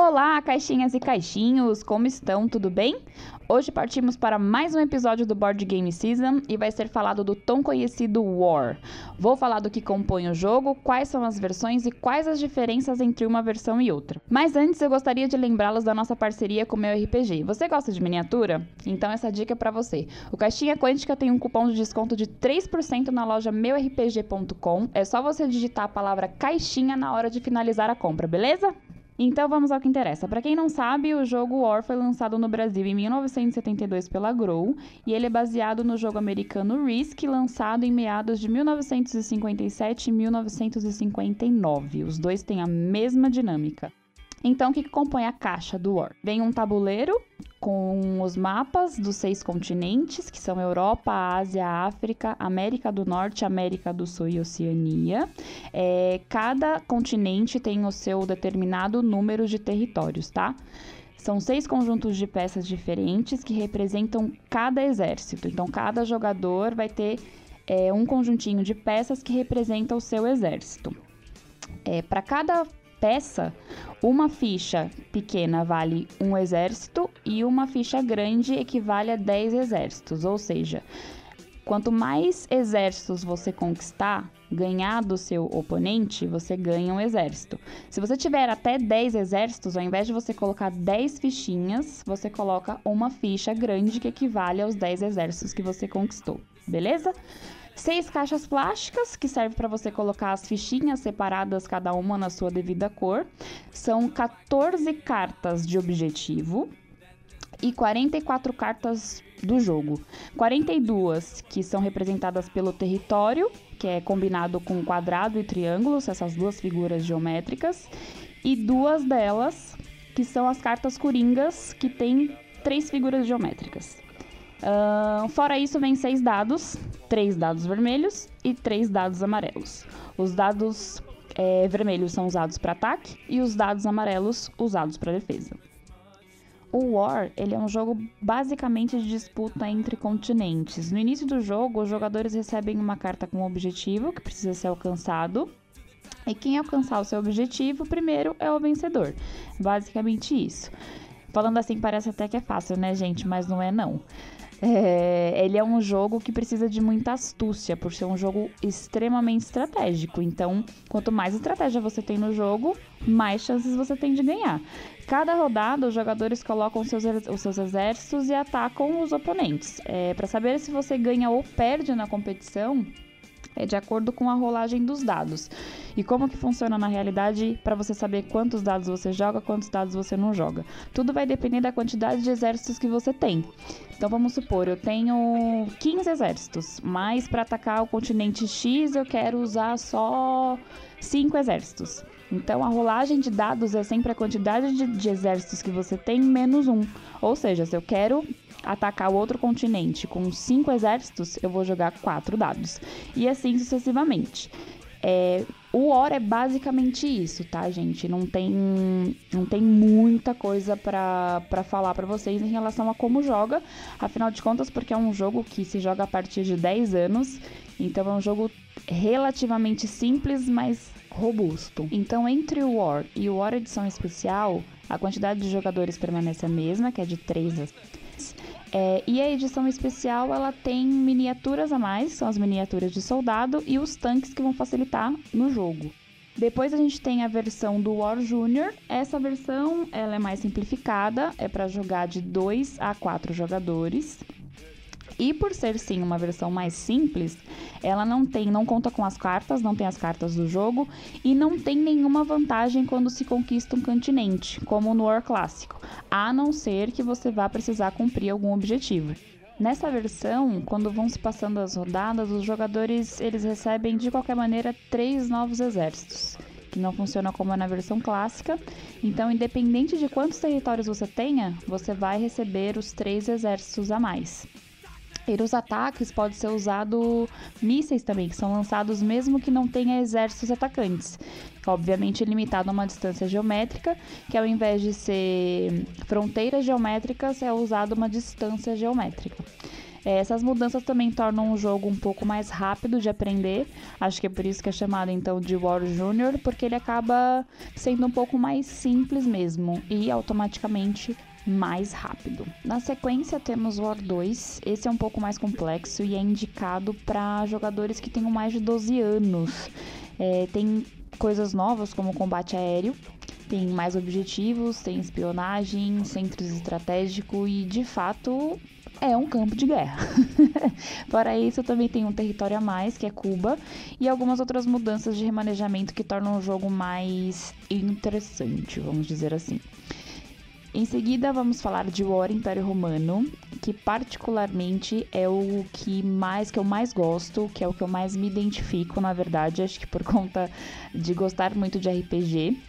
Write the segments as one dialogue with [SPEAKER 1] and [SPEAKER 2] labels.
[SPEAKER 1] Olá, caixinhas e caixinhos, como estão? Tudo bem? Hoje partimos para mais um episódio do Board Game Season e vai ser falado do tão conhecido War. Vou falar do que compõe o jogo, quais são as versões e quais as diferenças entre uma versão e outra. Mas antes eu gostaria de lembrá-los da nossa parceria com o meu RPG. Você gosta de miniatura? Então essa dica é para você. O Caixinha Quântica tem um cupom de desconto de 3% na loja meurpg.com. É só você digitar a palavra caixinha na hora de finalizar a compra, beleza? Então vamos ao que interessa. Para quem não sabe, o jogo War foi lançado no Brasil em 1972 pela Grow e ele é baseado no jogo americano Risk, lançado em meados de 1957 e 1959. Os dois têm a mesma dinâmica. Então, o que, compõe a caixa do War? Vem um tabuleiro com os mapas dos seis continentes, que são Europa, Ásia, África, América do Norte, América do Sul e Oceania. É, cada continente tem o seu determinado número de territórios, tá? São seis conjuntos de peças diferentes que representam cada exército. Então, cada jogador vai ter é, um conjuntinho de peças que representa o seu exército. É, Para cada peça, uma ficha pequena vale um exército e uma ficha grande equivale a 10 exércitos. Ou seja, quanto mais exércitos você conquistar, ganhar do seu oponente, você ganha um exército. Se você tiver até 10 exércitos, ao invés de você colocar 10 fichinhas, você coloca uma ficha grande que equivale aos 10 exércitos que você conquistou. Beleza? Seis caixas plásticas que servem para você colocar as fichinhas separadas, cada uma na sua devida cor. São 14 cartas de objetivo e 44 cartas do jogo. 42 que são representadas pelo território, que é combinado com quadrado e triângulos, essas duas figuras geométricas, e duas delas que são as cartas coringas, que tem três figuras geométricas. Uh, fora isso, vem seis dados, três dados vermelhos e três dados amarelos. Os dados é, vermelhos são usados para ataque e os dados amarelos usados para defesa. O War ele é um jogo basicamente de disputa entre continentes. No início do jogo, os jogadores recebem uma carta com um objetivo que precisa ser alcançado. E quem alcançar o seu objetivo primeiro é o vencedor. Basicamente isso. Falando assim, parece até que é fácil, né, gente? Mas não é não. É, ele é um jogo que precisa de muita astúcia, por ser um jogo extremamente estratégico. Então, quanto mais estratégia você tem no jogo, mais chances você tem de ganhar. Cada rodada, os jogadores colocam seus, os seus exércitos e atacam os oponentes. É, Para saber se você ganha ou perde na competição, é de acordo com a rolagem dos dados. E como que funciona na realidade para você saber quantos dados você joga, quantos dados você não joga. Tudo vai depender da quantidade de exércitos que você tem. Então vamos supor, eu tenho 15 exércitos, mas para atacar o continente X eu quero usar só 5 exércitos. Então a rolagem de dados é sempre a quantidade de, de exércitos que você tem menos um. Ou seja, se eu quero atacar outro continente com cinco exércitos, eu vou jogar quatro dados. E assim sucessivamente. É, o War é basicamente isso, tá, gente? Não tem, não tem muita coisa para falar para vocês em relação a como joga. Afinal de contas, porque é um jogo que se joga a partir de 10 anos. Então é um jogo relativamente simples, mas robusto. Então, entre o War e o War Edição Especial, a quantidade de jogadores permanece a mesma, que é de 3 a é, e a edição especial ela tem miniaturas a mais, são as miniaturas de soldado e os tanques que vão facilitar no jogo. Depois a gente tem a versão do War Junior. Essa versão ela é mais simplificada, é para jogar de 2 a 4 jogadores. E por ser sim uma versão mais simples, ela não tem, não conta com as cartas, não tem as cartas do jogo e não tem nenhuma vantagem quando se conquista um continente, como no War clássico, a não ser que você vá precisar cumprir algum objetivo. Nessa versão, quando vão se passando as rodadas, os jogadores eles recebem de qualquer maneira três novos exércitos que não funciona como é na versão clássica. Então, independente de quantos territórios você tenha, você vai receber os três exércitos a mais. E os ataques pode ser usado mísseis também, que são lançados mesmo que não tenha exércitos atacantes. Obviamente limitado a uma distância geométrica, que ao invés de ser fronteiras geométricas, é usado uma distância geométrica. É, essas mudanças também tornam o jogo um pouco mais rápido de aprender. Acho que é por isso que é chamado então de War Junior, porque ele acaba sendo um pouco mais simples mesmo e automaticamente mais rápido. Na sequência temos War 2. Esse é um pouco mais complexo e é indicado para jogadores que tenham mais de 12 anos. É, tem coisas novas como combate aéreo, tem mais objetivos, tem espionagem, centros estratégicos e de fato é um campo de guerra. Fora isso, também tem um território a mais, que é Cuba, e algumas outras mudanças de remanejamento que tornam o jogo mais interessante, vamos dizer assim. Em seguida, vamos falar de War Império Romano, que particularmente é o que mais que eu mais gosto, que é o que eu mais me identifico, na verdade, acho que por conta de gostar muito de RPG.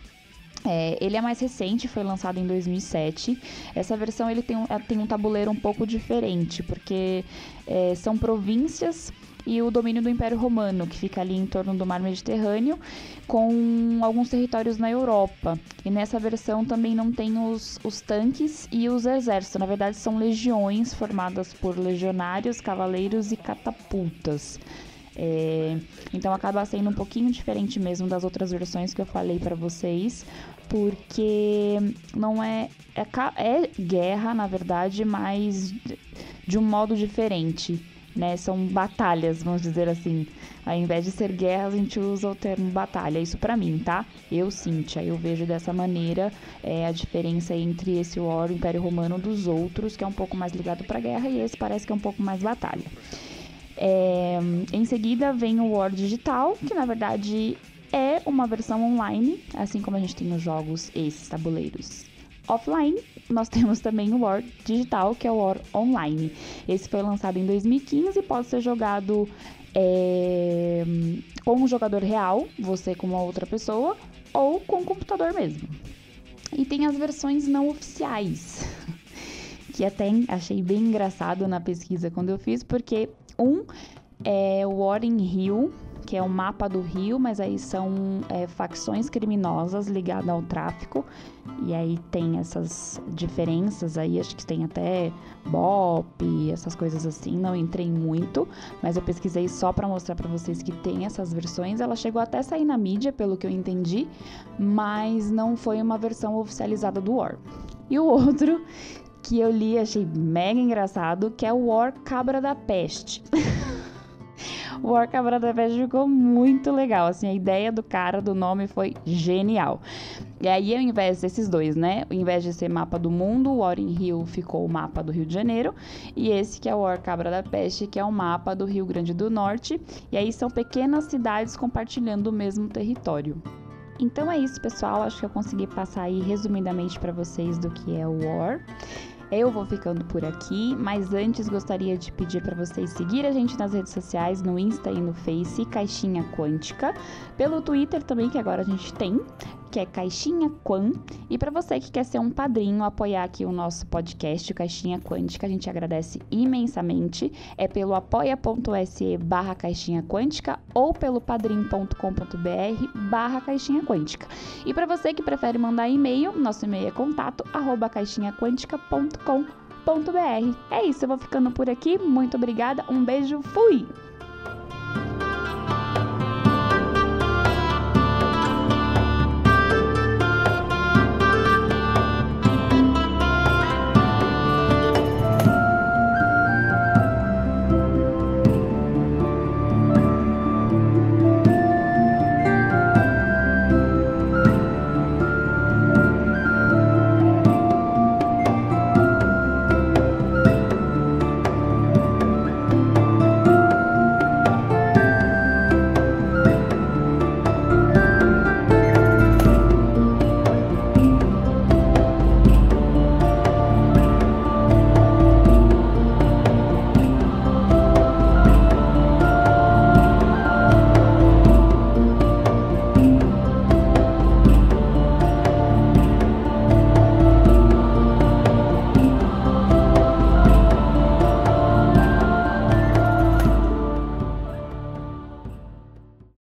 [SPEAKER 1] É, ele é mais recente, foi lançado em 2007. Essa versão ele tem um, tem um tabuleiro um pouco diferente, porque é, são províncias e o domínio do Império Romano, que fica ali em torno do Mar Mediterrâneo, com alguns territórios na Europa. E nessa versão também não tem os, os tanques e os exércitos. Na verdade, são legiões formadas por legionários, cavaleiros e catapultas. É, então acaba sendo um pouquinho diferente mesmo das outras versões que eu falei para vocês, porque não é, é, é guerra na verdade, mas de um modo diferente. Né, são batalhas, vamos dizer assim. Ao invés de ser guerras, a gente usa o termo batalha. Isso para mim, tá? Eu, Cíntia, eu vejo dessa maneira é, a diferença entre esse War, o Império Romano, dos outros, que é um pouco mais ligado pra guerra, e esse parece que é um pouco mais batalha. É, em seguida vem o War Digital, que na verdade é uma versão online, assim como a gente tem os jogos esses tabuleiros offline. Nós temos também o War Digital, que é o War Online. Esse foi lançado em 2015 e pode ser jogado é, com um jogador real, você com uma outra pessoa, ou com o computador mesmo. E tem as versões não oficiais, que até achei bem engraçado na pesquisa quando eu fiz, porque um é Warren Hill, que é o mapa do Rio, mas aí são é, facções criminosas ligadas ao tráfico. E aí tem essas diferenças aí, acho que tem até BOP, essas coisas assim, não entrei muito, mas eu pesquisei só para mostrar para vocês que tem essas versões. Ela chegou até a sair na mídia, pelo que eu entendi, mas não foi uma versão oficializada do War. E o outro que eu li achei mega engraçado, que é o War Cabra da Peste. War Cabra da Peste ficou muito legal, assim, a ideia do cara, do nome foi genial. E aí, ao invés desses dois, né? Ao invés de ser mapa do mundo, o War in Rio ficou o mapa do Rio de Janeiro. E esse que é o War Cabra da Peste, que é o mapa do Rio Grande do Norte. E aí são pequenas cidades compartilhando o mesmo território. Então é isso, pessoal. Acho que eu consegui passar aí resumidamente para vocês do que é o War. Eu vou ficando por aqui, mas antes gostaria de pedir para vocês seguir a gente nas redes sociais, no Insta e no Face, Caixinha Quântica, pelo Twitter também, que agora a gente tem, que é Caixinha Quan. E para você que quer ser um padrinho, apoiar aqui o nosso podcast, Caixinha Quântica, a gente agradece imensamente. É pelo apoia.se barra Caixinha Quântica ou pelo padrim.com.br barra Caixinha Quântica. E para você que prefere mandar e-mail, nosso e-mail é contato arroba caixinhaquântica.com.br. É isso, eu vou ficando por aqui. Muito obrigada, um beijo, fui!